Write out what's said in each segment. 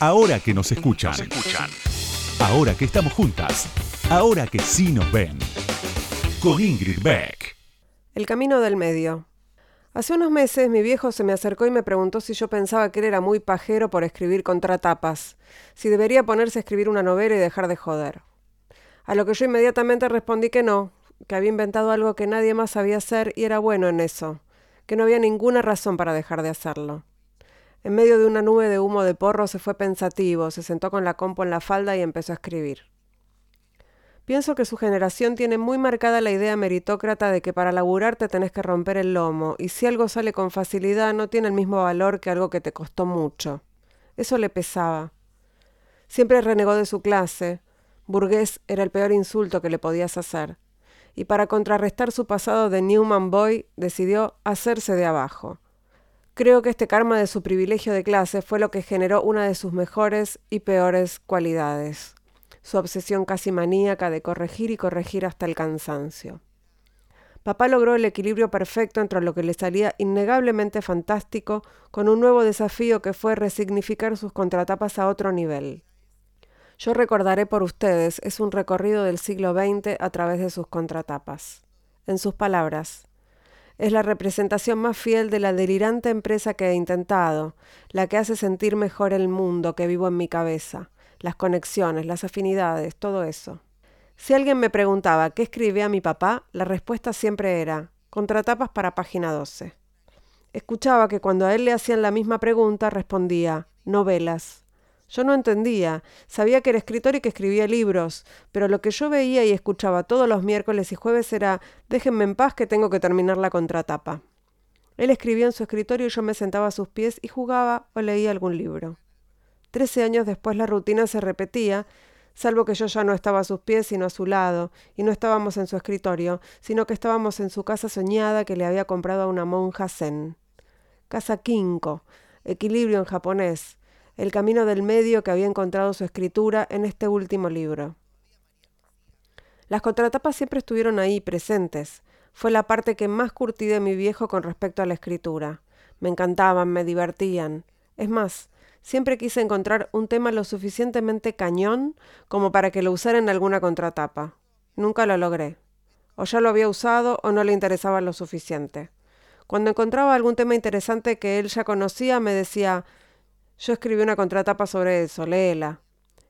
Ahora que nos escuchan. Ahora que estamos juntas. Ahora que sí nos ven. Con Ingrid Beck. El camino del medio. Hace unos meses mi viejo se me acercó y me preguntó si yo pensaba que él era muy pajero por escribir contratapas, si debería ponerse a escribir una novela y dejar de joder. A lo que yo inmediatamente respondí que no, que había inventado algo que nadie más sabía hacer y era bueno en eso, que no había ninguna razón para dejar de hacerlo. En medio de una nube de humo de porro se fue pensativo, se sentó con la compo en la falda y empezó a escribir. Pienso que su generación tiene muy marcada la idea meritócrata de que para laburar te tenés que romper el lomo, y si algo sale con facilidad no tiene el mismo valor que algo que te costó mucho. Eso le pesaba. Siempre renegó de su clase. Burgués era el peor insulto que le podías hacer. Y para contrarrestar su pasado de Newman Boy, decidió hacerse de abajo. Creo que este karma de su privilegio de clase fue lo que generó una de sus mejores y peores cualidades, su obsesión casi maníaca de corregir y corregir hasta el cansancio. Papá logró el equilibrio perfecto entre lo que le salía innegablemente fantástico con un nuevo desafío que fue resignificar sus contratapas a otro nivel. Yo recordaré por ustedes es un recorrido del siglo XX a través de sus contratapas. En sus palabras, es la representación más fiel de la delirante empresa que he intentado, la que hace sentir mejor el mundo que vivo en mi cabeza, las conexiones, las afinidades, todo eso. Si alguien me preguntaba qué escribía mi papá, la respuesta siempre era contratapas para página 12. Escuchaba que cuando a él le hacían la misma pregunta respondía novelas. Yo no entendía, sabía que era escritor y que escribía libros, pero lo que yo veía y escuchaba todos los miércoles y jueves era déjenme en paz que tengo que terminar la contratapa. Él escribía en su escritorio y yo me sentaba a sus pies y jugaba o leía algún libro. Trece años después la rutina se repetía, salvo que yo ya no estaba a sus pies sino a su lado, y no estábamos en su escritorio, sino que estábamos en su casa soñada que le había comprado a una monja zen. Casa Kinko, equilibrio en japonés, el camino del medio que había encontrado su escritura en este último libro. Las contratapas siempre estuvieron ahí, presentes. Fue la parte que más curtí de mi viejo con respecto a la escritura. Me encantaban, me divertían. Es más, siempre quise encontrar un tema lo suficientemente cañón como para que lo usara en alguna contratapa. Nunca lo logré. O ya lo había usado o no le interesaba lo suficiente. Cuando encontraba algún tema interesante que él ya conocía, me decía yo escribí una contratapa sobre eso, léela.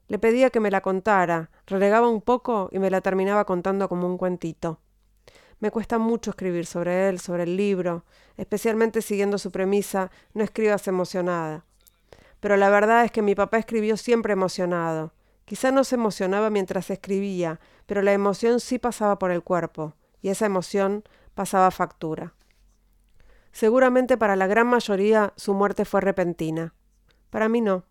Le pedía que me la contara, relegaba un poco y me la terminaba contando como un cuentito. Me cuesta mucho escribir sobre él, sobre el libro, especialmente siguiendo su premisa, no escribas emocionada. Pero la verdad es que mi papá escribió siempre emocionado. Quizá no se emocionaba mientras escribía, pero la emoción sí pasaba por el cuerpo, y esa emoción pasaba factura. Seguramente para la gran mayoría su muerte fue repentina. Para mí no.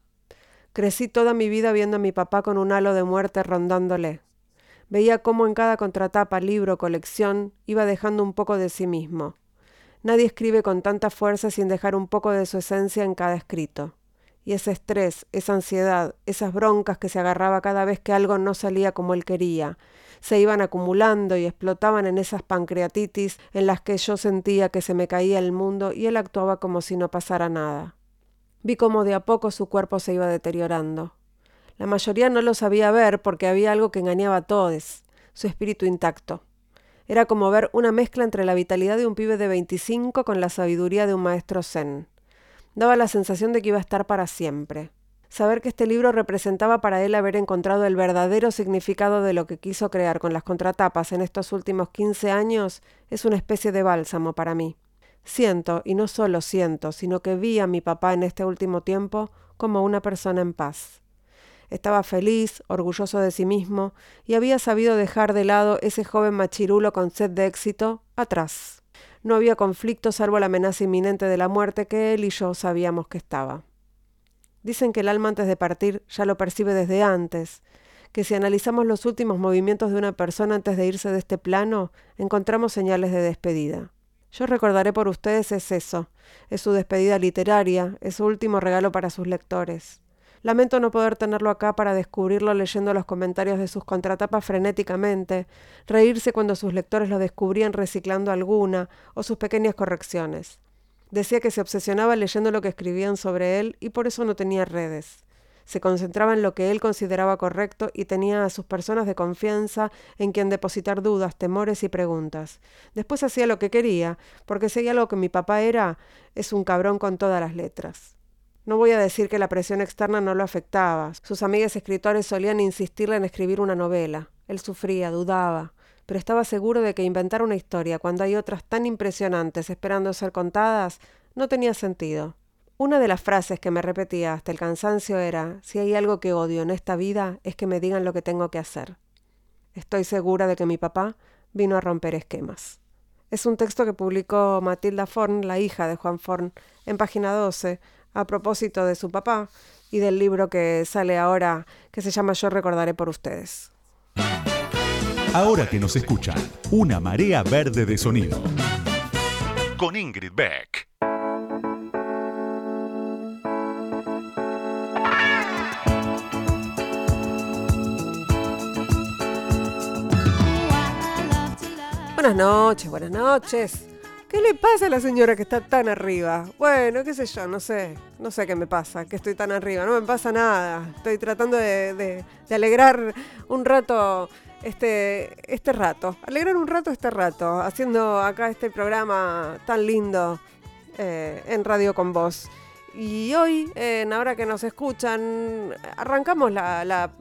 Crecí toda mi vida viendo a mi papá con un halo de muerte rondándole. Veía cómo en cada contratapa, libro, colección, iba dejando un poco de sí mismo. Nadie escribe con tanta fuerza sin dejar un poco de su esencia en cada escrito. Y ese estrés, esa ansiedad, esas broncas que se agarraba cada vez que algo no salía como él quería, se iban acumulando y explotaban en esas pancreatitis en las que yo sentía que se me caía el mundo y él actuaba como si no pasara nada. Vi cómo de a poco su cuerpo se iba deteriorando. La mayoría no lo sabía ver porque había algo que engañaba a todos, su espíritu intacto. Era como ver una mezcla entre la vitalidad de un pibe de 25 con la sabiduría de un maestro zen. Daba la sensación de que iba a estar para siempre. Saber que este libro representaba para él haber encontrado el verdadero significado de lo que quiso crear con las contratapas en estos últimos 15 años es una especie de bálsamo para mí. Siento, y no solo siento, sino que vi a mi papá en este último tiempo como una persona en paz. Estaba feliz, orgulloso de sí mismo, y había sabido dejar de lado ese joven machirulo con sed de éxito atrás. No había conflicto salvo la amenaza inminente de la muerte que él y yo sabíamos que estaba. Dicen que el alma antes de partir ya lo percibe desde antes, que si analizamos los últimos movimientos de una persona antes de irse de este plano, encontramos señales de despedida. Yo recordaré por ustedes es eso, es su despedida literaria, es su último regalo para sus lectores. Lamento no poder tenerlo acá para descubrirlo leyendo los comentarios de sus contratapas frenéticamente, reírse cuando sus lectores lo descubrían reciclando alguna o sus pequeñas correcciones. Decía que se obsesionaba leyendo lo que escribían sobre él y por eso no tenía redes. Se concentraba en lo que él consideraba correcto y tenía a sus personas de confianza en quien depositar dudas, temores y preguntas. Después hacía lo que quería, porque seguía lo que mi papá era, es un cabrón con todas las letras. No voy a decir que la presión externa no lo afectaba. Sus amigas escritores solían insistirle en escribir una novela. Él sufría, dudaba, pero estaba seguro de que inventar una historia cuando hay otras tan impresionantes esperando ser contadas no tenía sentido. Una de las frases que me repetía hasta el cansancio era, si hay algo que odio en esta vida es que me digan lo que tengo que hacer. Estoy segura de que mi papá vino a romper esquemas. Es un texto que publicó Matilda Forn, la hija de Juan Forn, en página 12, a propósito de su papá y del libro que sale ahora, que se llama Yo recordaré por ustedes. Ahora que nos escuchan, una marea verde de sonido. Con Ingrid Beck. Buenas noches, buenas noches. ¿Qué le pasa a la señora que está tan arriba? Bueno, qué sé yo, no sé. No sé qué me pasa, que estoy tan arriba. No me pasa nada. Estoy tratando de, alegrar un rato este, este rato, alegrar un rato este rato, haciendo acá este programa tan lindo eh, en Radio con Vos. Y hoy, en ahora que nos escuchan, arrancamos la,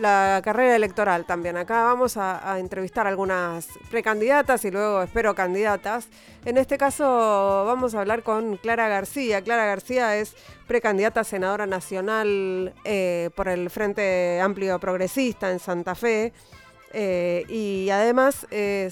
carrera electoral también. Acá vamos a, a, entrevistar algunas precandidatas y luego espero candidatas. En este caso vamos a hablar con Clara García. Clara García es precandidata senadora nacional eh, por el Frente Amplio Progresista en Santa Fe. Eh, y además eh,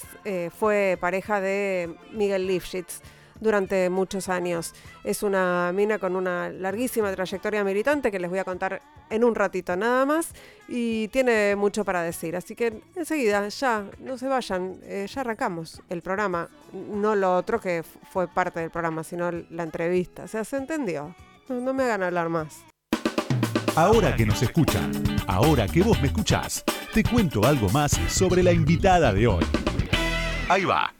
fue pareja de Miguel Lifshitz durante muchos años. Es una mina con una larguísima trayectoria militante que les voy a contar en un ratito nada más y tiene mucho para decir. Así que enseguida, ya, no se vayan, eh, ya arrancamos el programa. No lo otro que fue parte del programa, sino la entrevista. O sea, ¿se entendió? No, no me hagan hablar más. Ahora que nos escuchan, ahora que vos me escuchás, te cuento algo más sobre la invitada de hoy. Ahí va.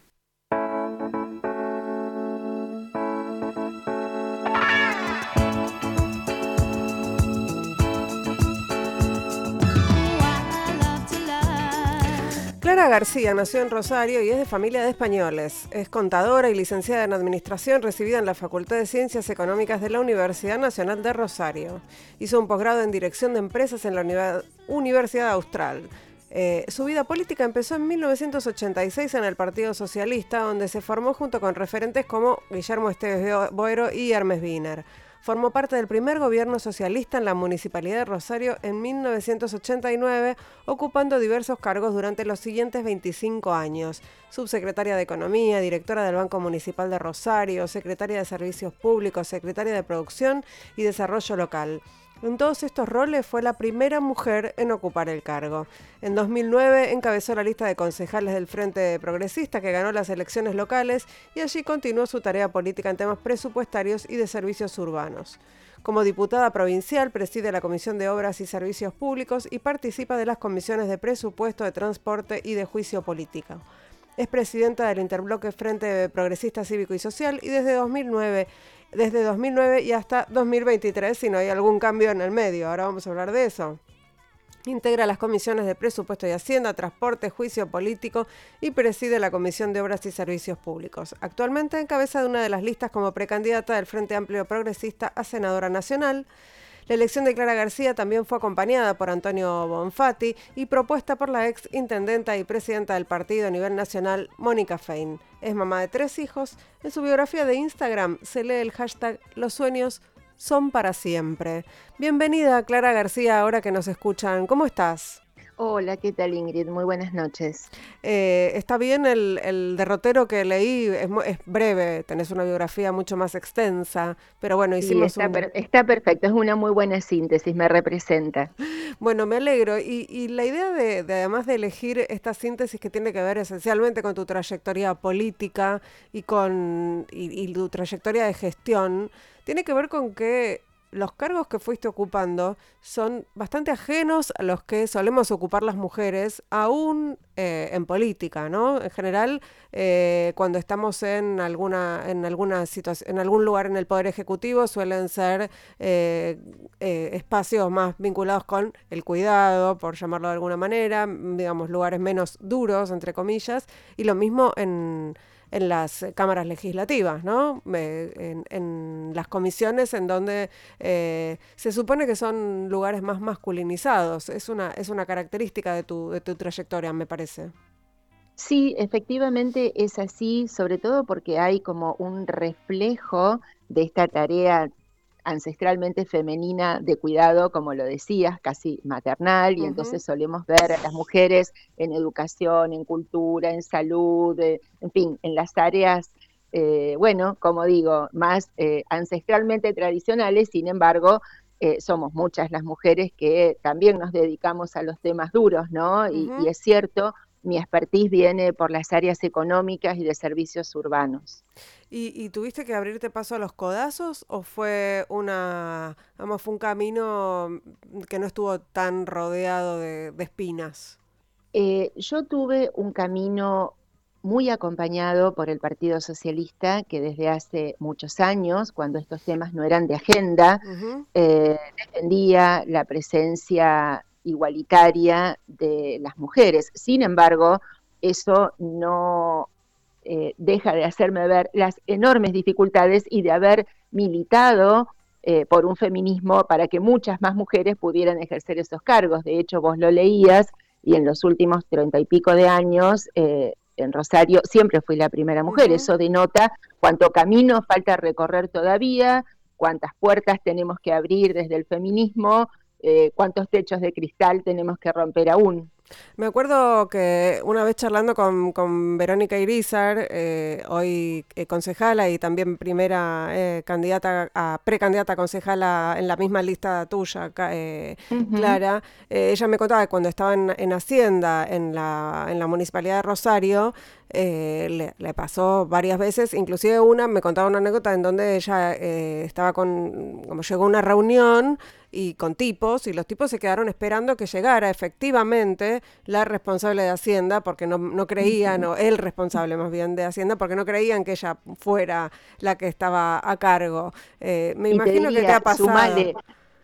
Clara García nació en Rosario y es de familia de españoles. Es contadora y licenciada en Administración recibida en la Facultad de Ciencias Económicas de la Universidad Nacional de Rosario. Hizo un posgrado en Dirección de Empresas en la Universidad Austral. Eh, su vida política empezó en 1986 en el Partido Socialista, donde se formó junto con referentes como Guillermo Esteves Boero y Hermes Wiener. Formó parte del primer gobierno socialista en la Municipalidad de Rosario en 1989, ocupando diversos cargos durante los siguientes 25 años. Subsecretaria de Economía, directora del Banco Municipal de Rosario, secretaria de Servicios Públicos, secretaria de Producción y Desarrollo Local. En todos estos roles fue la primera mujer en ocupar el cargo. En 2009 encabezó la lista de concejales del Frente Progresista que ganó las elecciones locales y allí continuó su tarea política en temas presupuestarios y de servicios urbanos. Como diputada provincial preside la Comisión de Obras y Servicios Públicos y participa de las comisiones de presupuesto, de transporte y de juicio político. Es presidenta del Interbloque Frente Progresista Cívico y Social y desde 2009 desde 2009 y hasta 2023 si no hay algún cambio en el medio. Ahora vamos a hablar de eso. Integra las comisiones de presupuesto y hacienda, transporte, juicio político y preside la Comisión de Obras y Servicios Públicos. Actualmente encabeza de una de las listas como precandidata del Frente Amplio Progresista a senadora nacional. La elección de Clara García también fue acompañada por Antonio Bonfatti y propuesta por la ex intendenta y presidenta del partido a nivel nacional, Mónica Fein. Es mamá de tres hijos. En su biografía de Instagram se lee el hashtag Los sueños son para siempre. Bienvenida Clara García, ahora que nos escuchan. ¿Cómo estás? Hola, ¿qué tal Ingrid? Muy buenas noches. Eh, está bien el, derrotero que leí, es, breve, tenés una biografía mucho más extensa, pero bueno, hicimos... está, está perfecto, es una muy buena síntesis, me representa. Bueno, me alegro. Y, la idea de, además de elegir esta síntesis que tiene que ver esencialmente con tu trayectoria política y con y tu trayectoria de gestión, tiene que ver con que los cargos que fuiste ocupando son bastante ajenos a los que solemos ocupar las mujeres, aún eh, en política, ¿no? En general, eh, cuando estamos en alguna, en alguna situación, en algún lugar en el Poder Ejecutivo, suelen ser eh, espacios más vinculados con el cuidado, por llamarlo de alguna manera, digamos, lugares menos duros, entre comillas, y lo mismo en en las cámaras legislativas, ¿no? en, las comisiones en donde eh, se supone que son lugares más masculinizados. Es una, es una característica de tu, de tu trayectoria, me parece. Sí, efectivamente es así, sobre todo porque hay como un reflejo de esta tarea ancestralmente femenina de cuidado, como lo decías, casi maternal, y entonces solemos ver a las mujeres en educación, en cultura, en salud, eh, en fin, en las áreas, eh, bueno, como digo, más eh, ancestralmente tradicionales, sin embargo, somos muchas las mujeres que también nos dedicamos a los temas duros, ¿no? y es cierto, mi expertise viene por las áreas económicas y de servicios urbanos. ¿Y, tuviste que abrirte paso a los codazos o fue una, vamos, fue un camino que no estuvo tan rodeado de, espinas? Eh, yo tuve un camino muy acompañado por el Partido Socialista, que desde hace muchos años, cuando estos temas no eran de agenda, eh, defendía la presencia igualitaria de las mujeres. Sin embargo, eso no eh, deja de hacerme ver las enormes dificultades y de haber militado eh, por un feminismo para que muchas más mujeres pudieran ejercer esos cargos. De hecho, vos lo leías y en los últimos treinta y pico de años eh, en Rosario siempre fui la primera mujer. Eso denota cuánto camino falta recorrer todavía, cuántas puertas tenemos que abrir desde el feminismo, eh, cuántos techos de cristal tenemos que romper aún. Me acuerdo que una vez charlando con, Verónica Irizar, eh, hoy eh, concejala y también primera candidata a precandidata a concejala en la misma lista tuya, Clara, ella me contaba que cuando estaba en, Hacienda, en la, en la Municipalidad de Rosario, le, le, pasó varias veces, inclusive una me contaba una anécdota en donde ella estaba con, como llegó a una reunión, y con tipos, y los tipos se quedaron esperando que llegara efectivamente la responsable de Hacienda, porque no, no creían, o el responsable más bien de Hacienda, porque no creían que ella fuera la que estaba a cargo. Eh, me imagino que te ha pasado.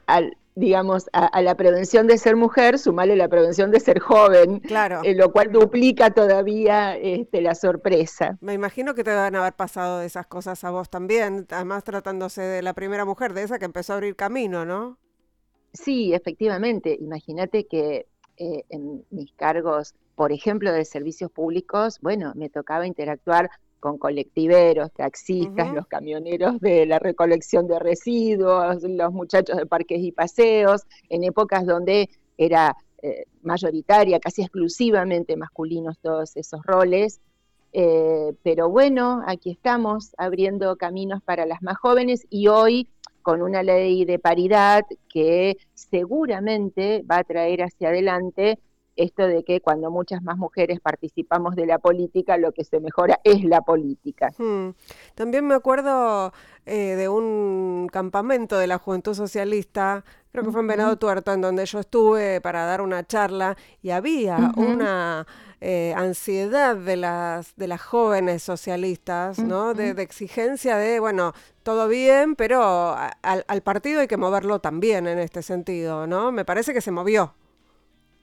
al, digamos, a, la prevención de ser mujer, sumale la prevención de ser joven, claro. Eh, lo cual duplica todavía este, la sorpresa. Me imagino que te van a haber pasado esas cosas a vos también, además tratándose de la primera mujer, de esa que empezó a abrir camino, ¿no? Sí, efectivamente. Imagínate que eh, en mis cargos, por ejemplo, de servicios públicos, bueno, me tocaba interactuar con colectiveros, taxistas, los camioneros de la recolección de residuos, los muchachos de parques y paseos, en épocas donde era eh, mayoritaria, casi exclusivamente masculinos todos esos roles. Eh, pero bueno, aquí estamos abriendo caminos para las más jóvenes y hoy con una ley de paridad que seguramente va a traer hacia adelante esto de que cuando muchas más mujeres participamos de la política, lo que se mejora es la política. Hmm. También me acuerdo eh, de un campamento de la Juventud Socialista, creo que fue en Venado Tuerto, en donde yo estuve para dar una charla y había una eh, ansiedad de las, de las jóvenes socialistas, ¿no? de, exigencia de, bueno, todo bien, pero al, partido hay que moverlo también en este sentido, ¿no? Me parece que se movió.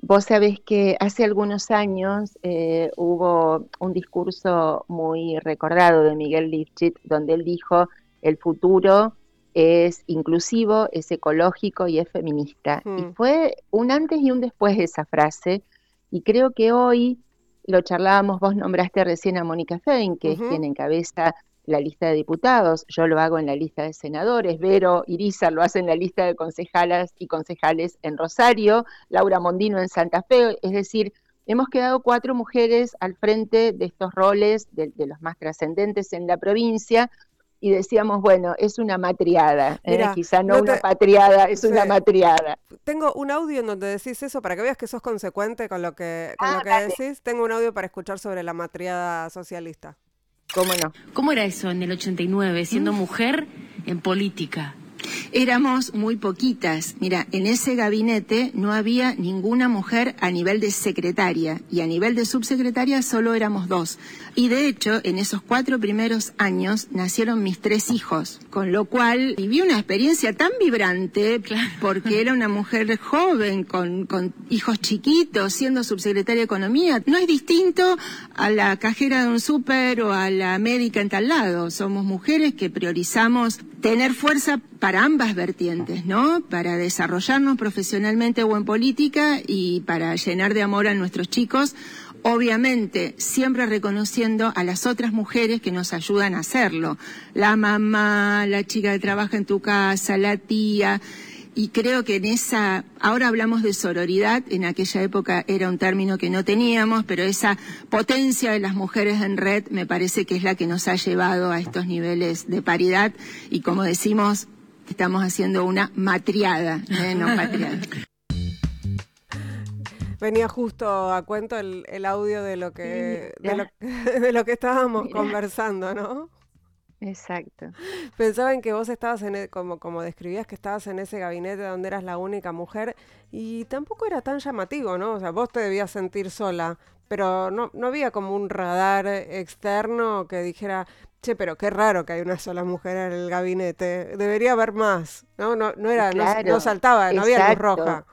Vos sabés que hace algunos años eh, hubo un discurso muy recordado de Miguel Lifchit, donde él dijo, el futuro es inclusivo, es ecológico y es feminista. Y hmm. fue un antes y un después de esa frase, y creo que hoy lo charlábamos, vos nombraste recién a Mónica Fein, que es quien encabeza la lista de diputados, yo lo hago en la lista de senadores, Vero Irizar lo hace en la lista de concejalas y concejales en Rosario, Laura Mondino en Santa Fe, es decir, hemos quedado cuatro mujeres al frente de estos roles, de los más trascendentes en la provincia, y decíamos, bueno, es una matriada, ¿eh? quizá no, una patriada, es una matriada. Tengo un audio en donde decís eso para que veas que sos consecuente con lo que, con lo ah, que decís. Tengo un audio para escuchar sobre la matriada socialista. ¿Cómo no? ¿Cómo era eso en el 89, siendo mm. mujer en política? Éramos muy poquitas. Mira, en ese gabinete no había ninguna mujer a nivel de secretaria y a nivel de subsecretaria solo éramos dos. Y de hecho, en esos cuatro primeros años nacieron mis tres hijos, con lo cual viví una experiencia tan vibrante porque era una mujer joven con, con hijos chiquitos, siendo subsecretaria de Economía. No es distinto a la cajera de un súper o a la médica en tal lado. Somos mujeres que priorizamos tener fuerza para ambas vertientes, ¿no? Para desarrollarnos profesionalmente o en política y para llenar de amor a nuestros chicos, obviamente siempre reconociendo a las otras mujeres que nos ayudan a hacerlo, la mamá, la chica que trabaja en tu casa, la tía, y creo que en esa, ahora hablamos de sororidad, en aquella época era un término que no teníamos, pero esa potencia de las mujeres en red me parece que es la que nos ha llevado a estos niveles de paridad y como decimos, estamos haciendo una matriada, ¿eh? no patriada. Venía justo a cuento el, audio de lo que, de lo que estábamos conversando, ¿no? Exacto. Pensaba en que vos estabas en, e, como, como describías que estabas en ese gabinete donde eras la única mujer y tampoco era tan llamativo, ¿no? O sea, vos te debías sentir sola, pero no, no había como un radar externo que dijera, che, pero qué raro que hay una sola mujer en el gabinete, debería haber más, ¿no? No, no era, no, saltaba, no había luz roja.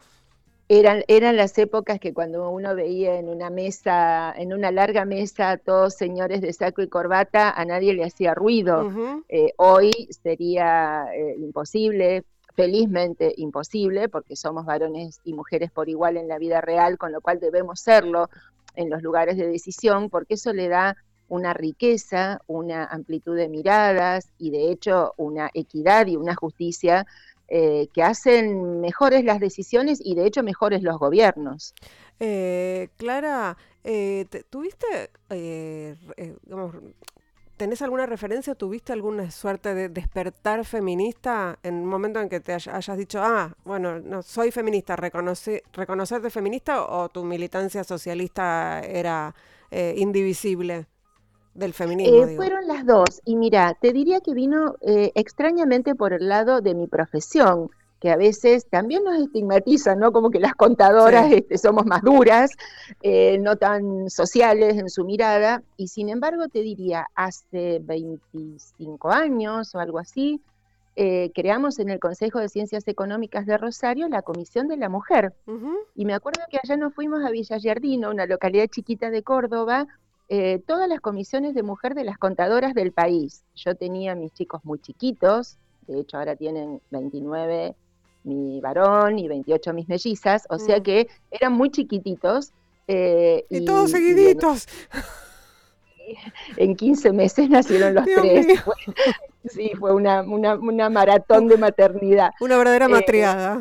Eran, eran las épocas que cuando uno veía en una mesa, en una larga mesa, todos señores de saco y corbata, a nadie le hacía ruido. Eh, hoy sería eh, imposible, felizmente imposible, porque somos varones y mujeres por igual en la vida real, con lo cual debemos serlo en los lugares de decisión, porque eso le da una riqueza, una amplitud de miradas y de hecho una equidad y una justicia eh, que hacen mejores las decisiones y de hecho mejores los gobiernos. Eh, Clara, eh, ¿tuviste, tenés alguna referencia, tuviste alguna suerte de despertar feminista en un momento en que te hayas dicho, ah, bueno, no soy feminista, reconocerte feminista o tu militancia socialista era indivisible? Del feminismo. Eh, fueron las dos. Y mira, te diría que vino eh, extrañamente por el lado de mi profesión, que a veces también nos estigmatizan, ¿no? Como que las contadoras este, somos más duras, eh, no tan sociales en su mirada. Y sin embargo, te diría, hace 25 años o algo así, creamos en el Consejo de Ciencias Económicas de Rosario la Comisión de la Mujer. Y me acuerdo que allá nos fuimos a Villa Giardino, una localidad chiquita de Córdoba, eh, todas las comisiones de mujer de las contadoras del país. Yo tenía mis chicos muy chiquitos, de hecho ahora tienen 29 mi varón y 28 mis mellizas, o sea mm. que eran muy chiquititos. Eh, y, todos seguiditos. en 15 meses nacieron los tres. sí, fue una, maratón de maternidad. Una verdadera eh, matriada.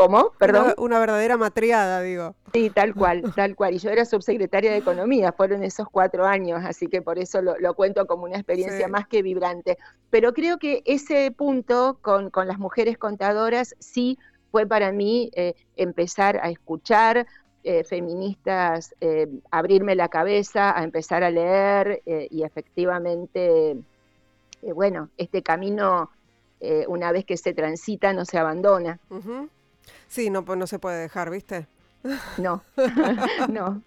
¿Cómo? Perdón. Una, verdadera matriada, digo. Sí, tal cual, tal cual. Y yo era subsecretaria de Economía, fueron esos cuatro años, así que por eso lo, cuento como una experiencia más que vibrante. Pero creo que ese punto con, las mujeres contadoras sí fue para mí eh, empezar a escuchar eh, feministas, eh, abrirme la cabeza, a empezar a leer y efectivamente, bueno, este camino, una vez que se transita, no se abandona. Sí, no, pues no se puede dejar, ¿viste? No, no.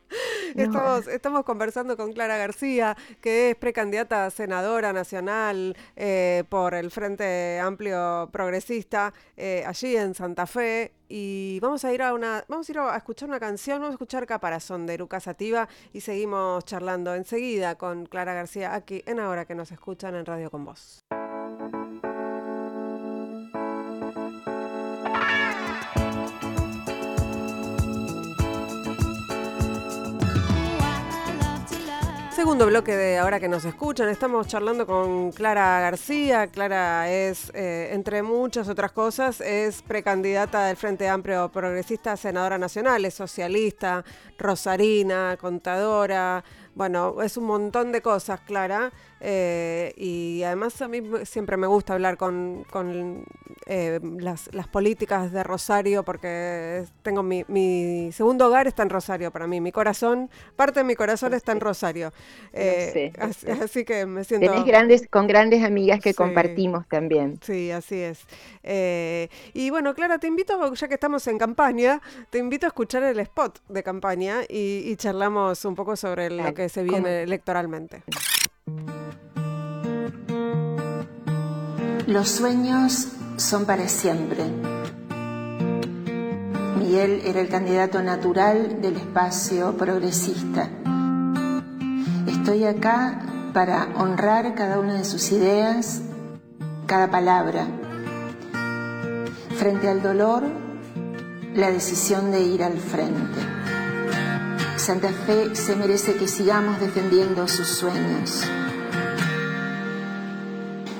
Estamos, estamos conversando con Clara García, que es precandidata a senadora nacional eh, por el Frente Amplio Progresista eh, allí en Santa Fe. Y vamos a ir a una, vamos a ir a escuchar una canción, vamos a escuchar Caparazón de Lucas Sativa y seguimos charlando enseguida con Clara García aquí en Ahora que nos escuchan en Radio con Voz. Segundo bloque de ahora que nos escuchan, estamos charlando con Clara García. Clara es, eh, entre muchas otras cosas, es precandidata del Frente Amplio Progresista, senadora nacional, es socialista, rosarina, contadora, Bueno, es un montón de cosas, Clara. Eh, y además a mí siempre me gusta hablar con, eh, las, políticas de Rosario porque tengo mi, segundo hogar está en Rosario para mí. Mi corazón, parte de mi corazón está en Rosario. Eh, así, que me siento... Tenés grandes, con grandes amigas que compartimos también. Sí, así es. y bueno, Clara, te invito, ya que estamos en campaña, te invito a escuchar el spot de campaña y, charlamos un poco sobre lo que se viene electoralmente. Los sueños son para siempre. Miguel era el candidato natural del espacio progresista. Estoy acá para honrar cada una de sus ideas, cada palabra. Frente al dolor, la decisión de ir al frente. Santa Fe se merece que sigamos defendiendo sus sueños.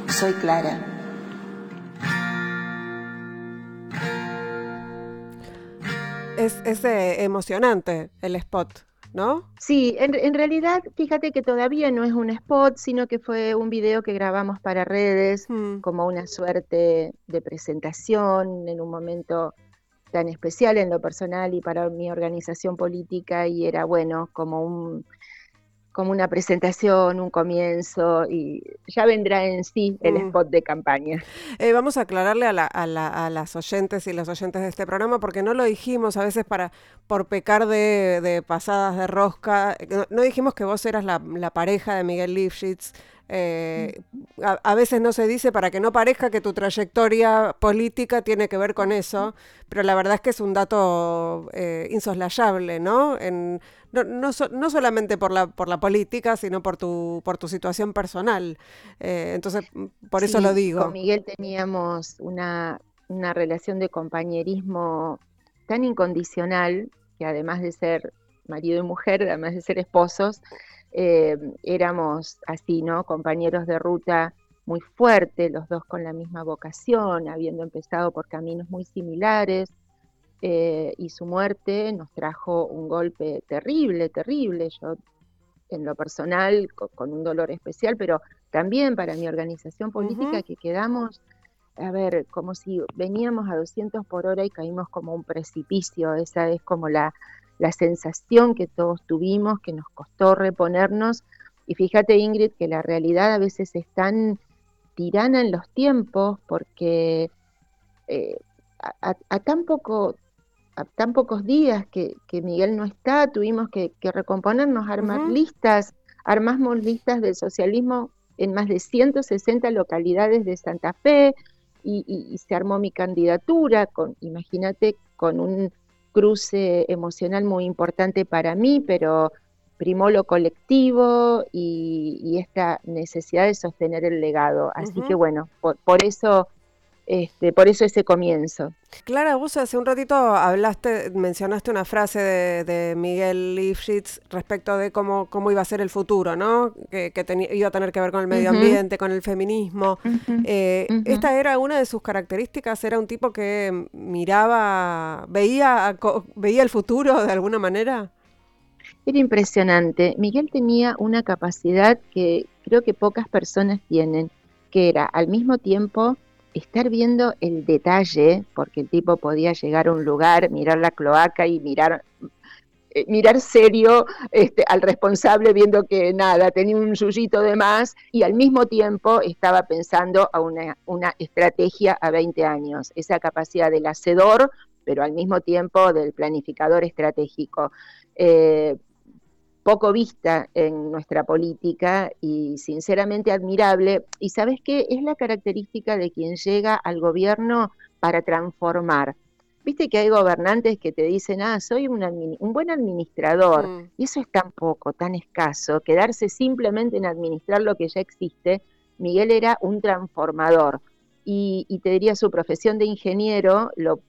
Soy Clara. Es, eh, emocionante el spot, ¿no? Sí, en, realidad, fíjate que todavía no es un spot, sino que fue un video que grabamos para redes, hmm. como una suerte de presentación en un momento tan especial en lo personal y para mi organización política y era bueno como un como una presentación, un comienzo y ya vendrá en sí el mm. spot de campaña. Eh, vamos a aclararle a, las oyentes y los oyentes de este programa porque no lo dijimos a veces para por pecar de, pasadas de rosca. No, dijimos que vos eras la, pareja de Miguel Lifshitz. Eh, a, veces no se dice para que no parezca que tu trayectoria política tiene que ver con eso, pero la verdad es que es un dato eh, insoslayable, ¿no? En, no, no, no, solamente por la, por la política, sino por tu, por tu situación personal. Eh, entonces, por eso lo digo. Con Miguel teníamos una, una relación de compañerismo tan incondicional que además de ser marido y mujer, además de ser esposos, eh, éramos así, ¿no? Compañeros de ruta muy fuerte, los dos con la misma vocación, habiendo empezado por caminos muy similares, eh, y su muerte nos trajo un golpe terrible, terrible, yo en lo personal con, un dolor especial, pero también para mi organización política que quedamos, a ver, como si veníamos a 200 por hora y caímos como un precipicio, esa es como la, la sensación que todos tuvimos, que nos costó reponernos. Y fíjate, Ingrid, que la realidad a veces es tan tirana en los tiempos porque eh, a, tan poco a tan pocos días que, Miguel no está, tuvimos que, recomponernos, armar listas, armamos listas del socialismo en más de 160 localidades de Santa Fe y, y se armó mi candidatura, con, imagínate, con un cruce emocional muy importante para mí, pero primó lo colectivo y, esta necesidad de sostener el legado. Así que bueno, por, eso este, por eso ese comienzo. Clara, vos hace un ratito hablaste, mencionaste una frase de, Miguel Lifshitz respecto de cómo, cómo iba a ser el futuro, ¿no? Que, iba a tener que ver con el medio ambiente, con el feminismo. Eh, esta era una de sus características, era un tipo que miraba, veía, veía el futuro de alguna manera. Era impresionante. Miguel tenía una capacidad que creo que pocas personas tienen, que era al mismo tiempo estar viendo el detalle, porque el tipo podía llegar a un lugar, mirar la cloaca y mirar eh, mirar serio este, al responsable viendo que nada, tenía un suyito de más y al mismo tiempo estaba pensando a una, una estrategia a 20 años, esa capacidad del hacedor, pero al mismo tiempo del planificador estratégico. Eh, poco vista en nuestra política y sinceramente admirable. Y sabes qué, es la característica de quien llega al gobierno para transformar. Viste que hay gobernantes que te dicen, ah, soy un, buen administrador, mm. y eso es tan poco, tan escaso, quedarse simplemente en administrar lo que ya existe. Miguel era un transformador, y, te diría su profesión de ingeniero lo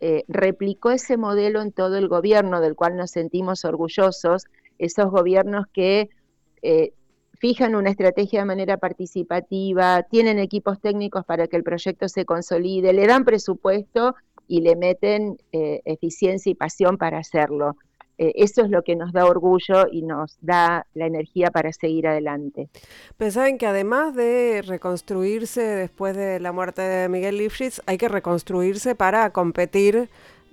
eh, replicó ese modelo en todo el gobierno, del cual nos sentimos orgullosos, esos gobiernos que eh, fijan una estrategia de manera participativa, tienen equipos técnicos para que el proyecto se consolide, le dan presupuesto y le meten eh, eficiencia y pasión para hacerlo. eh, eso es lo que nos da orgullo y nos da la energía para seguir adelante. Pensaban que además de reconstruirse después de la muerte de Miguel Lifshitz, hay que reconstruirse para competir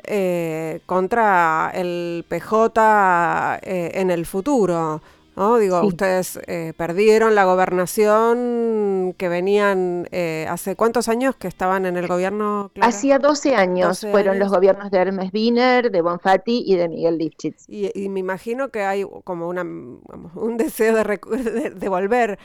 eh, contra el PJ eh, en el futuro. ¿no? Digo, ustedes eh, perdieron la gobernación que venían hace cuántos años que estaban en el gobierno. Hacía 12 años fueron los gobiernos de Hermes Wiener, de Bonfatti y de Miguel Lifshitz. Y, me imagino que hay como una, un deseo de, volver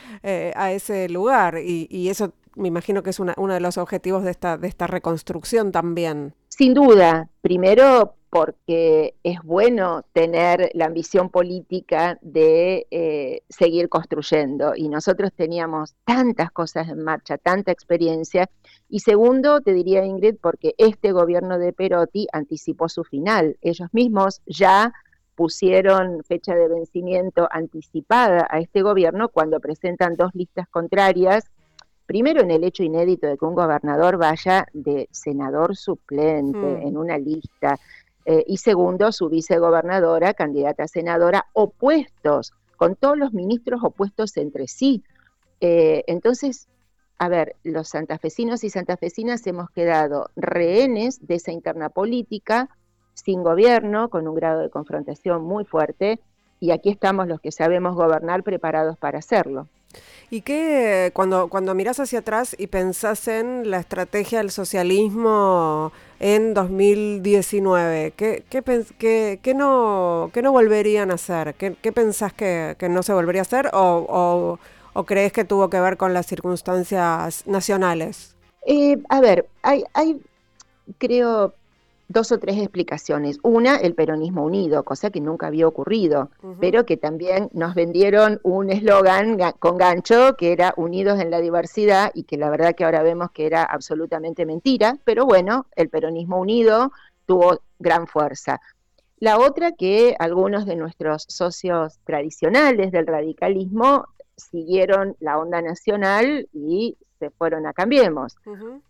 a ese lugar y, y, eso me imagino que es una, uno de los objetivos de esta, de esta reconstrucción también. Sin duda, primero porque es bueno tener la ambición política de eh, seguir construyendo y nosotros teníamos tantas cosas en marcha, tanta experiencia y segundo, te diría Ingrid, porque este gobierno de Perotti anticipó su final. Ellos mismos ya pusieron fecha de vencimiento anticipada a este gobierno cuando presentan dos listas contrarias primero en el hecho inédito de que un gobernador vaya de senador suplente mm. en una lista, eh, y segundo, su vicegobernadora, candidata a senadora, opuestos, con todos los ministros opuestos entre sí. Eh, entonces, a ver, los santafesinos y santafesinas hemos quedado rehenes de esa interna política, sin gobierno, con un grado de confrontación muy fuerte, y aquí estamos los que sabemos gobernar preparados para hacerlo. ¿Y qué, cuando, cuando miras hacia atrás y pensás en la estrategia del socialismo en 2019, ¿qué, qué, qué, no, qué no volverían a hacer? ¿Qué, pensás que, no se volvería a hacer o, o, crees que tuvo que ver con las circunstancias nacionales? Eh, a ver, hay, hay, creo, dos o tres explicaciones. Una, el peronismo unido, cosa que nunca había ocurrido, pero que también nos vendieron un eslogan con gancho que era unidos en la diversidad y que la verdad que ahora vemos que era absolutamente mentira, pero bueno, el peronismo unido tuvo gran fuerza. La otra que algunos de nuestros socios tradicionales del radicalismo siguieron la onda nacional y se fueron a Cambiemos.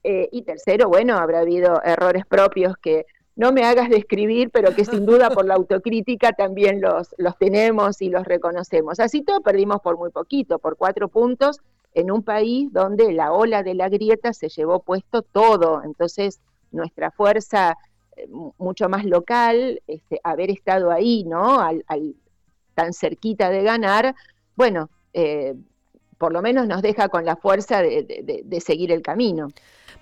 Eh, y tercero, bueno, habrá habido errores propios que no me hagas describir, pero que sin duda por la autocrítica también los, los tenemos y los reconocemos. Así todo perdimos por muy poquito, por cuatro puntos, en un país donde la ola de la grieta se llevó puesto todo. Entonces, nuestra fuerza eh, mucho más local, este, haber estado ahí, ¿no? Al, tan cerquita de ganar, bueno, eh, por lo menos nos deja con la fuerza de, seguir el camino.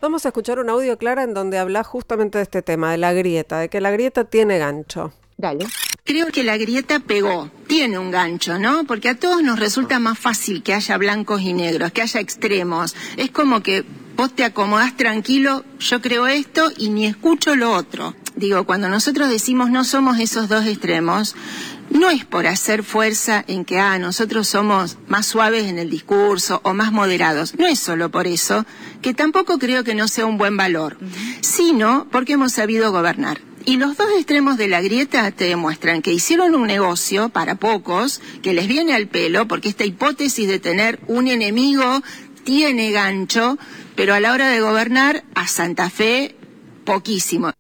Vamos a escuchar un audio, Clara, en donde habla justamente de este tema, de la grieta, de que la grieta tiene gancho. Dale. Creo que la grieta pegó, tiene un gancho, ¿no? Porque a todos nos resulta más fácil que haya blancos y negros, que haya extremos. Es como que vos te acomodás tranquilo, yo creo esto y ni escucho lo otro. Digo, cuando nosotros decimos no somos esos dos extremos, no es por hacer fuerza en que, ah, nosotros somos más suaves en el discurso o más moderados. No es solo por eso, que tampoco creo que no sea un buen valor, sino porque hemos sabido gobernar. Y los dos extremos de la grieta te demuestran que hicieron un negocio para pocos, que les viene al pelo, porque esta hipótesis de tener un enemigo tiene gancho, pero a la hora de gobernar a Santa Fe, poquísimo.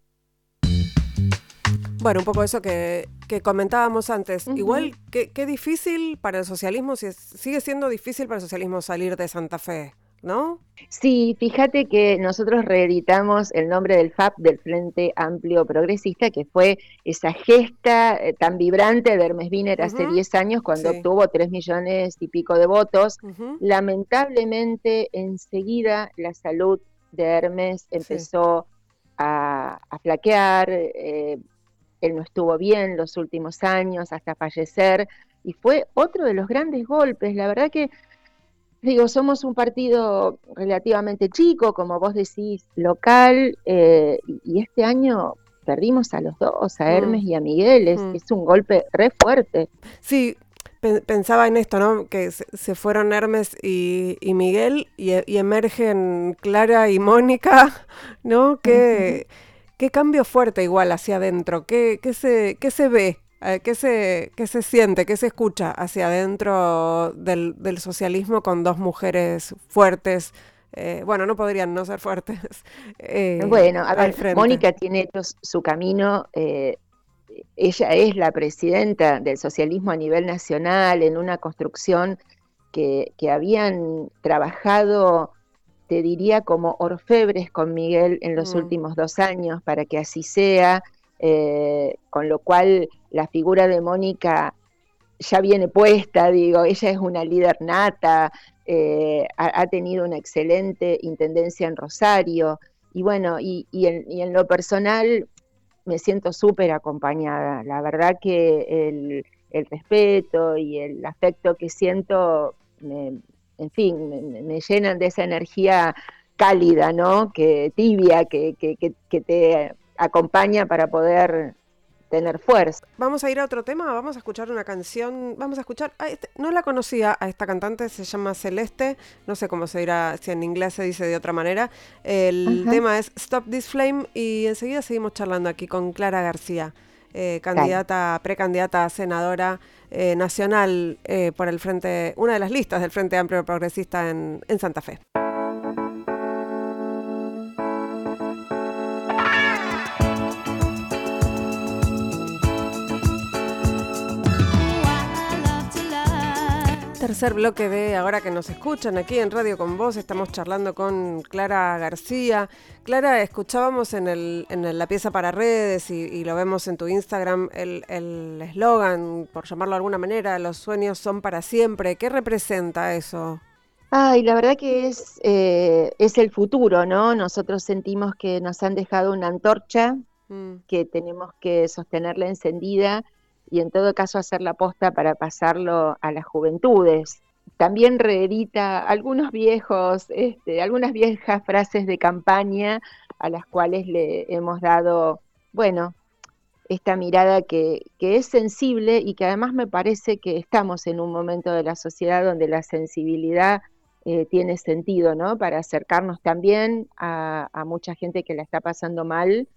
Bueno, un poco eso que, comentábamos antes. Igual, qué, difícil para el socialismo, si sigue siendo difícil para el socialismo salir de Santa Fe, ¿no? Sí, fíjate que nosotros reeditamos el nombre del FAP, del Frente Amplio Progresista, que fue esa gesta eh, tan vibrante de Hermes Wiener hace 10 años cuando obtuvo 3 millones y pico de votos. Lamentablemente, enseguida la salud de Hermes empezó a, flaquear. Eh, él no estuvo bien los últimos años hasta fallecer y fue otro de los grandes golpes. La verdad que, digo, somos un partido relativamente chico, como vos decís, local, eh, y este año perdimos a los dos, a mm. Hermes y a Miguel, es, mm. es un golpe re fuerte. Sí, pensaba en esto, ¿no? Que se fueron Hermes y, Miguel y, emergen Clara y Mónica, ¿no? Que... ¿Qué cambio fuerte igual hacia adentro? ¿Qué, qué, se, qué se ve? Eh, ¿Qué se, qué se siente? ¿Qué se escucha hacia adentro del, del socialismo con dos mujeres fuertes? Eh, bueno, no podrían no ser fuertes. Eh, bueno, a ver, Mónica tiene hecho su camino ella es la presidenta del socialismo a nivel nacional en una construcción que, habían trabajado, te diría, como orfebres con Miguel en los mm. últimos dos años para que así sea, eh, con lo cual la figura de Mónica ya viene puesta, digo, ella es una líder nata, eh, ha, tenido una excelente intendencia en Rosario, y bueno, y, en, lo personal me siento súper acompañada, la verdad que el, respeto y el afecto que siento, en fin, me, llenan de esa energía cálida, ¿no? Que tibia, que, que te acompaña para poder tener fuerza. Vamos a ir a otro tema, vamos a escuchar una canción, vamos a escuchar, este, no la conocía a esta cantante, se llama Celeste, no sé cómo se dirá, si en inglés se dice de otra manera. El tema es Stop This Flame y enseguida seguimos charlando aquí con Clara García. Eh, candidata, precandidata a senadora eh, nacional eh, por el frente, una de las listas del Frente Amplio Progresista en Santa Fe. Tercer bloque de Ahora que nos escuchan aquí en Radio con Vos. Estamos charlando con Clara García. Clara, escuchábamos en, el, en la pieza para redes y, lo vemos en tu Instagram el eslogan, por llamarlo de alguna manera, los sueños son para siempre. ¿Qué representa eso? Ay, la verdad que es, eh, es el futuro, ¿no? Nosotros sentimos que nos han dejado una antorcha, mm. que tenemos que sostenerla encendida y en todo caso hacer la posta para pasarlo a las juventudes. También reedita algunos viejos, este, algunas viejas frases de campaña a las cuales le hemos dado, bueno, esta mirada que, que, es sensible y que además me parece que estamos en un momento de la sociedad donde la sensibilidad eh, tiene sentido, ¿no? Para acercarnos también a, a, mucha gente que la está pasando mal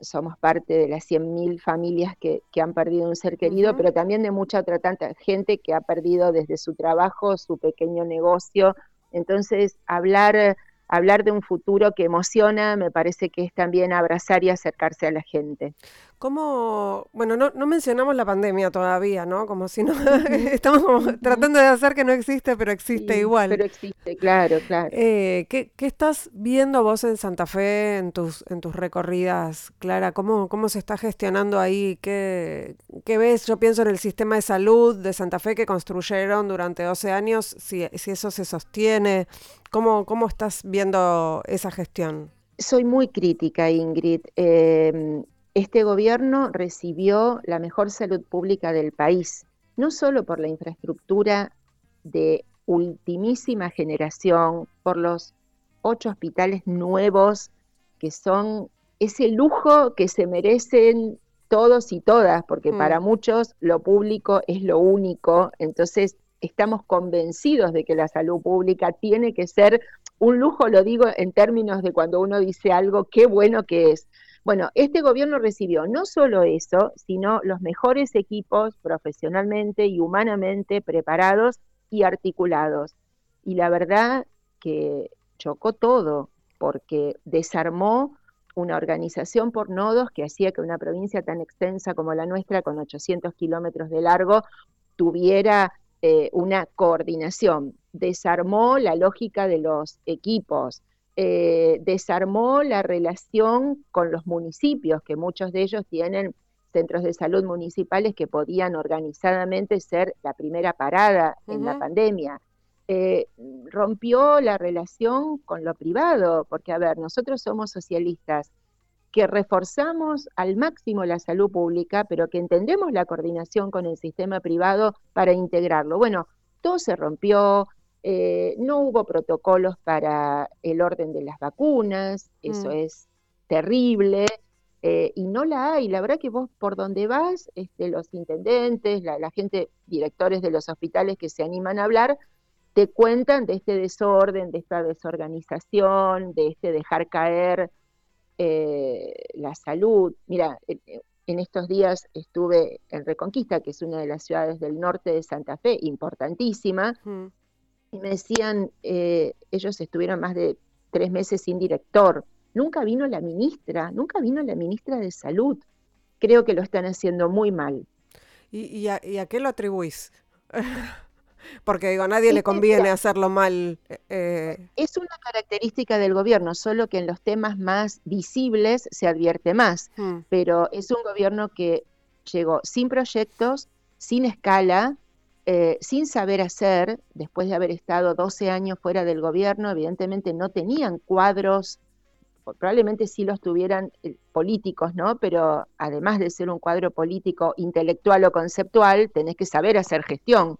somos parte de las 100.000 familias que, han perdido un ser querido, pero también de mucha otra tanta gente que ha perdido desde su trabajo, su pequeño negocio. Entonces, hablar hablar de un futuro que emociona, me parece que es también abrazar y acercarse a la gente. ¿Cómo, bueno, no, no mencionamos la pandemia todavía, ¿no? Como si no, estamos tratando de hacer que no existe, pero existe igual. Pero existe, claro, claro. Eh, ¿qué, ¿qué, estás viendo vos en Santa Fe, en tus, en tus recorridas, Clara? ¿Cómo, ¿Cómo se está gestionando ahí? ¿Qué, ¿Qué ves? Yo pienso en el sistema de salud de Santa Fe que construyeron durante 12 años, si, si eso se sostiene. ¿Cómo, ¿Cómo estás viendo esa gestión? Soy muy crítica, Ingrid. Em, este gobierno recibió la mejor salud pública del país, no solo por la infraestructura de ultimísima generación, por los ocho hospitales nuevos que son ese lujo que se merecen todos y todas, porque para mm. muchos lo público es lo único, entonces estamos convencidos de que la salud pública tiene que ser un lujo, lo digo en términos de cuando uno dice algo, qué bueno que es. Bueno, este gobierno recibió no solo eso, sino los mejores equipos profesionalmente y humanamente preparados y articulados. Y la verdad que chocó todo, porque desarmó una organización por nodos que hacía que una provincia tan extensa como la nuestra, con 800 kilómetros de largo, tuviera eh, una coordinación, desarmó la lógica de los equipos, eh, desarmó la relación con los municipios, que muchos de ellos tienen centros de salud municipales que podían organizadamente ser la primera parada en la pandemia. Eh, rompió la relación con lo privado, porque a ver, nosotros somos socialistas, que reforzamos al máximo la salud pública, pero que entendemos la coordinación con el sistema privado para integrarlo. Bueno, todo se rompió, eh, no hubo protocolos para el orden de las vacunas, eso mm. es terrible, eh, y no la hay. La verdad que vos por donde vas, este, los intendentes, la, la gente, directores de los hospitales que se animan a hablar, te cuentan de este desorden, de esta desorganización, de este dejar caer eh, la salud. Mira, en estos días estuve en Reconquista, que es una de las ciudades del norte de Santa Fe, importantísima, y me decían, eh, ellos estuvieron más de tres meses sin director, nunca vino la ministra, nunca vino la ministra de Salud. creo que lo están haciendo muy mal. ¿Y, a, qué lo atribuís? Porque digo, a nadie le conviene hacerlo mal. Eh, eh. Es una característica del gobierno, solo que en los temas más visibles se advierte más. Hmm. Pero es un gobierno que llegó sin proyectos, sin escala, eh, sin saber hacer, después de haber estado 12 años fuera del gobierno, evidentemente no tenían cuadros, probablemente sí los tuvieran eh, políticos, ¿no? Pero además de ser un cuadro político intelectual o conceptual, tenés que saber hacer gestión.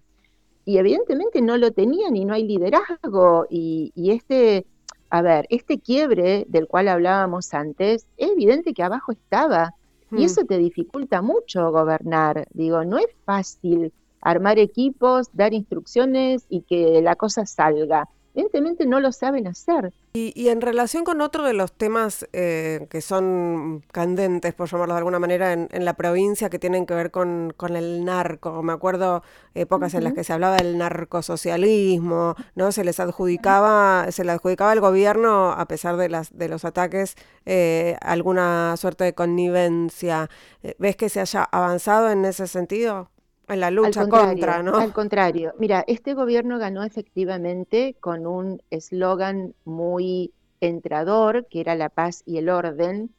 Y evidentemente no lo tenían y no hay liderazgo. Y, y este, a ver, este quiebre del cual hablábamos antes, es evidente que abajo estaba. Y hmm. eso te dificulta mucho gobernar. Digo, no es fácil armar equipos, dar instrucciones y que la cosa salga. Evidentemente no lo saben hacer. Y, en relación con otro de los temas eh, que son candentes, por llamarlo de alguna manera, en, la provincia que tienen que ver con, el narco. Me acuerdo épocas en las que se hablaba del narcosocialismo, ¿no? Se les adjudicaba, se le adjudicaba al gobierno, a pesar de las, de los ataques, eh, alguna suerte de connivencia. Eh, ¿Ves que se haya avanzado en ese sentido? En la lucha contra, ¿no? Al contrario. Mira, este gobierno ganó efectivamente con un eslogan muy entrador, que era la paz y el orden,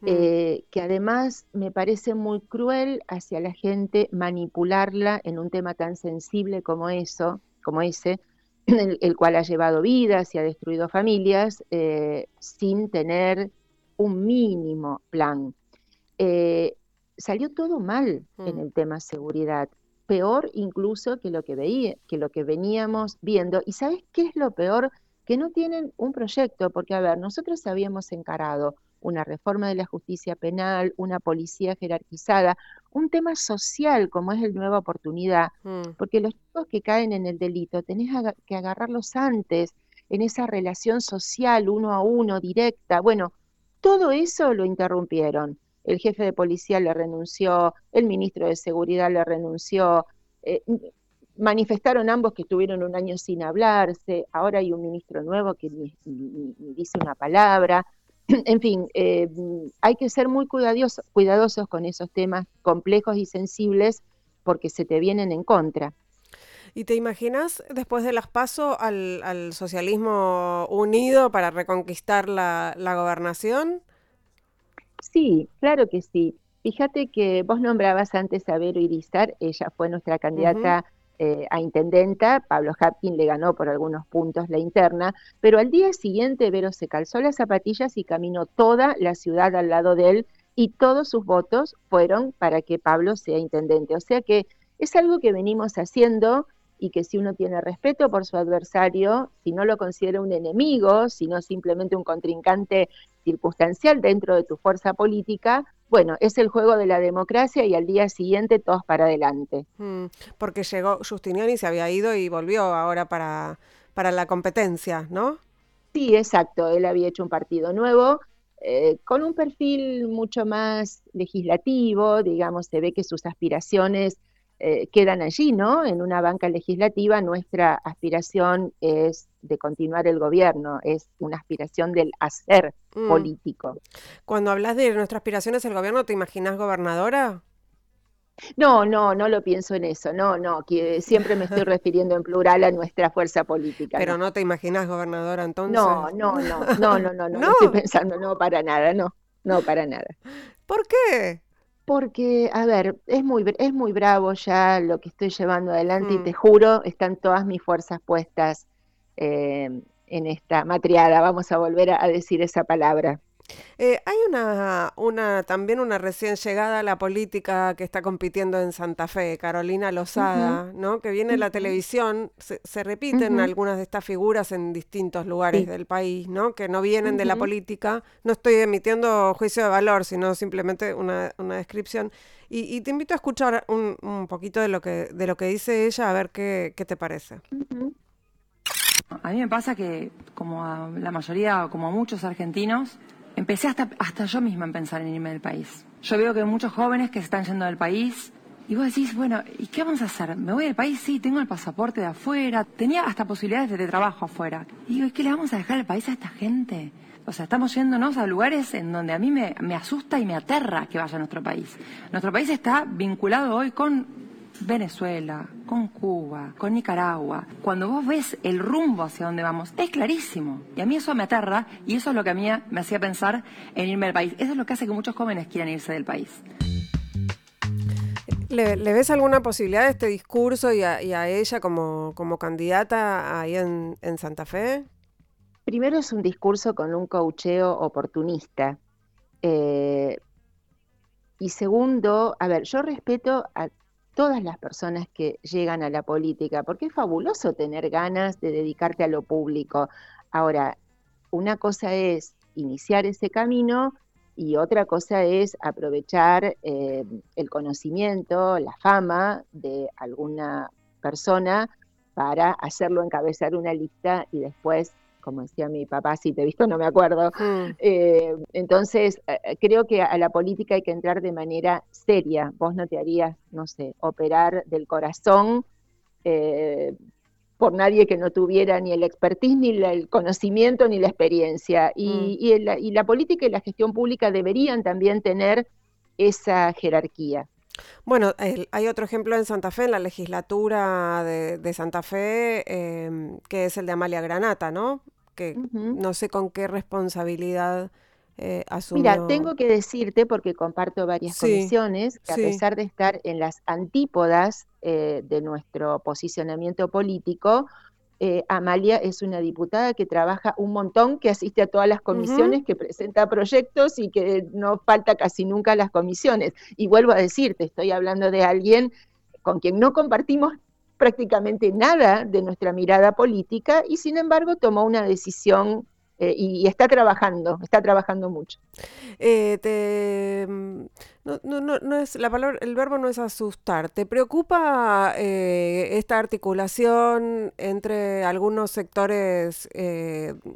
mm. eh, que además me parece muy cruel hacia la gente manipularla en un tema tan sensible como eso, como ese, el, cual ha llevado vidas y ha destruido familias, eh, sin tener un mínimo plan. Eh, salió todo mal en mm. el tema seguridad, peor incluso que lo que veía, que lo que veníamos viendo. ¿Y sabes qué es lo peor? Que no tienen un proyecto, porque a ver, nosotros habíamos encarado una reforma de la justicia penal, una policía jerarquizada, un tema social como es el nueva oportunidad, mm. porque los chicos que caen en el delito tenés que agarrarlos antes, en esa relación social uno a uno, directa. Bueno, todo eso lo interrumpieron el jefe de policía le renunció, el ministro de Seguridad le renunció, eh, manifestaron ambos que estuvieron un año sin hablarse, ahora hay un ministro nuevo que ni, dice una palabra. En fin, eh, hay que ser muy cuidadosos, con esos temas complejos y sensibles porque se te vienen en contra. ¿Y te imaginas después de las PASO al, socialismo unido para reconquistar la gobernación? Sí, claro que sí. Fíjate que vos nombrabas antes a Vero Irizar, ella fue nuestra candidata eh, a intendenta, Pablo Hapkin le ganó por algunos puntos la interna, pero al día siguiente Vero se calzó las zapatillas y caminó toda la ciudad al lado de él y todos sus votos fueron para que Pablo sea intendente. O sea que es algo que venimos haciendo y que si uno tiene respeto por su adversario, si no lo considera un enemigo, sino simplemente un contrincante circunstancial dentro de tu fuerza política, bueno, es el juego de la democracia y al día siguiente todos para adelante. Mm, porque llegó Justiniani, se había ido y volvió ahora para, para la competencia, ¿no? Sí, exacto. Él había hecho un partido nuevo eh, con un perfil mucho más legislativo, digamos, se ve que sus aspiraciones eh, quedan allí, ¿no? En una banca legislativa nuestra aspiración es de continuar el gobierno, es una aspiración del hacer mm. político. Cuando hablas de nuestra aspiración es el gobierno, ¿te imaginas gobernadora? No, no, no lo pienso en eso, no, no, que siempre me estoy refiriendo en plural a nuestra fuerza política. Pero no, te imaginas gobernadora entonces. No, no, no, no, no, no, no, no estoy pensando, no, para nada, no, no, para nada. ¿Por qué? Porque, a ver, es muy, es muy bravo ya lo que estoy llevando adelante y mm. te juro, están todas mis fuerzas puestas eh, en esta matriada, vamos a volver a decir esa palabra. Eh, hay una, una, también una recién llegada a la política que está compitiendo en Santa Fe, Carolina Lozada, ¿no? Que viene en la televisión, se, repiten algunas de estas figuras en distintos lugares del país, ¿no? Que no vienen de la política. No estoy emitiendo juicio de valor, sino simplemente una, una descripción. Y, te invito a escuchar un, un, poquito de lo que de lo que dice ella, a ver qué, qué te parece. A mí me pasa que, como a la mayoría, como a muchos argentinos, Empecé hasta, hasta yo misma en pensar en irme del país. Yo veo que hay muchos jóvenes que se están yendo del país y vos decís, bueno, ¿y qué vamos a hacer? ¿Me voy del país? Sí, tengo el pasaporte de afuera, tenía hasta posibilidades de trabajo afuera. Y digo, ¿y qué le vamos a dejar al país a esta gente? O sea, estamos yéndonos a lugares en donde a mí me, me asusta y me aterra que vaya nuestro país. Nuestro país está vinculado hoy con Venezuela, con Cuba, con Nicaragua. Cuando vos ves el rumbo hacia donde vamos, es clarísimo. Y a mí eso me aterra y eso es lo que a mí me hacía pensar en irme del país. Eso es lo que hace que muchos jóvenes quieran irse del país. ¿Le, ves alguna posibilidad de este discurso y a, ella como, como, candidata ahí en, Santa Fe? Primero es un discurso con un cocheo oportunista. Eh, y segundo, a ver, yo respeto a todas las personas que llegan a la política, porque es fabuloso tener ganas de dedicarte a lo público. Ahora, una cosa es iniciar ese camino y otra cosa es aprovechar eh, el conocimiento, la fama de alguna persona para hacerlo encabezar una lista y después, como decía mi papá, si te he visto no me acuerdo. Mm. Eh, entonces, eh, creo que a la política hay que entrar de manera seria. Vos no te harías, no sé, operar del corazón por nadie que no tuviera ni el expertise, ni el conocimiento, ni la experiencia. Y, mm. la, política y la gestión pública deberían también tener esa jerarquía. Bueno, hay otro ejemplo en Santa Fe, en la legislatura de, Santa Fe, em, que es el de Amalia Granata, ¿no? Que no sé con qué responsabilidad eh, Mira, tengo que decirte, porque comparto varias comisiones, que a pesar de estar en las antípodas eh, de nuestro posicionamiento político, eh, Amalia es una diputada que trabaja un montón, que asiste a todas las comisiones, que presenta proyectos y que no falta casi nunca a las comisiones. Y vuelvo a decirte, estoy hablando de alguien con quien no compartimos prácticamente nada de nuestra mirada política y sin embargo tomó una decisión eh, y, está trabajando, está trabajando mucho. Eh, mm, no, es la palabra, el verbo no es asustar. ¿Te preocupa eh, esta articulación entre algunos sectores,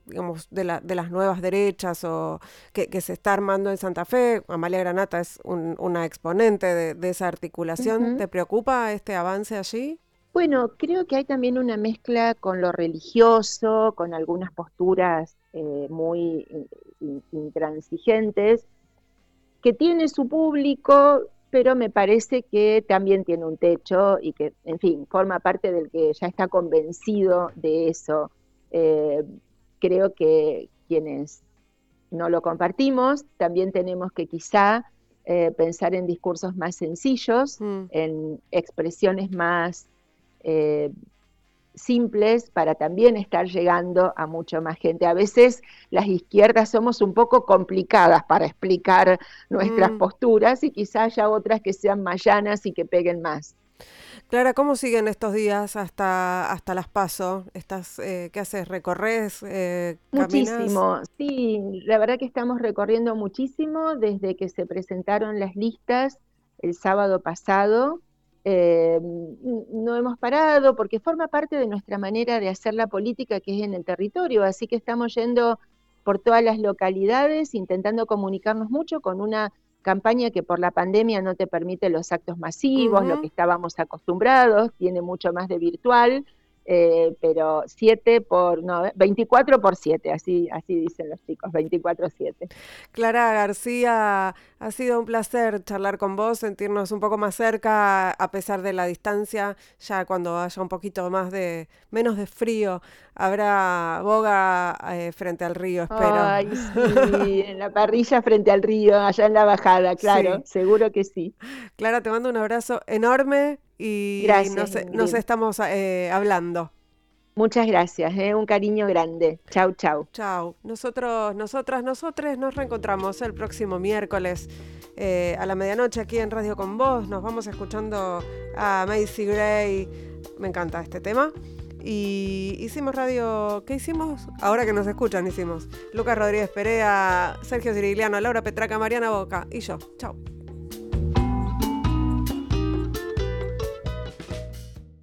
digamos, de, las nuevas derechas o que, se está armando en Santa Fe? Amalia Granata es una exponente de, esa articulación. ¿Te preocupa este avance allí? Bueno, creo que hay también una mezcla con lo religioso, con algunas posturas eh, muy intransigentes, que tiene su público, pero me parece que también tiene un techo y que, en fin, forma parte del que ya está convencido de eso. Eh, creo que quienes no lo compartimos, también tenemos que quizá eh, pensar en discursos más sencillos, mm. en expresiones más simples para también estar llegando a mucho más gente. A veces las izquierdas somos un poco complicadas para explicar nuestras mm. posturas y quizás haya otras que sean más llanas y que peguen más. Clara, ¿cómo siguen estos días hasta, hasta las paso? Estás, eh, ¿Qué haces? ¿Recorres? Eh, muchísimo, sí, la verdad que estamos recorriendo muchísimo desde que se presentaron las listas el sábado pasado. Eh, no hemos parado porque forma parte de nuestra manera de hacer la política que es en el territorio, así que estamos yendo por todas las localidades intentando comunicarnos mucho con una campaña que por la pandemia no te permite los actos masivos, lo que estábamos acostumbrados, tiene mucho más de virtual, eh, pero 7 por, no, 24 por 7, así, así dicen los chicos, 24-7. Clara García, ha sido un placer charlar con vos, sentirnos un poco más cerca a pesar de la distancia, ya cuando haya un poquito más de, menos de frío, habrá boga eh, frente al río, espero. Ay, sí, en la parrilla frente al río, allá en la bajada, claro, seguro que sí. Clara, te mando un abrazo enorme y nos, estamos eh, hablando. Muchas gracias, eh, un cariño grande. Chau, chau. Chau. Nosotros, nosotras, nosotros nos reencontramos el próximo miércoles eh, a la medianoche aquí en Radio con Vos. Nos vamos escuchando a Macy Gray. Me encanta este tema. Y hicimos radio. ¿Qué hicimos? Ahora que nos escuchan, hicimos. Lucas Rodríguez Perea, Sergio Cirigliano, Laura Petraca, Mariana Boca y yo. Chau.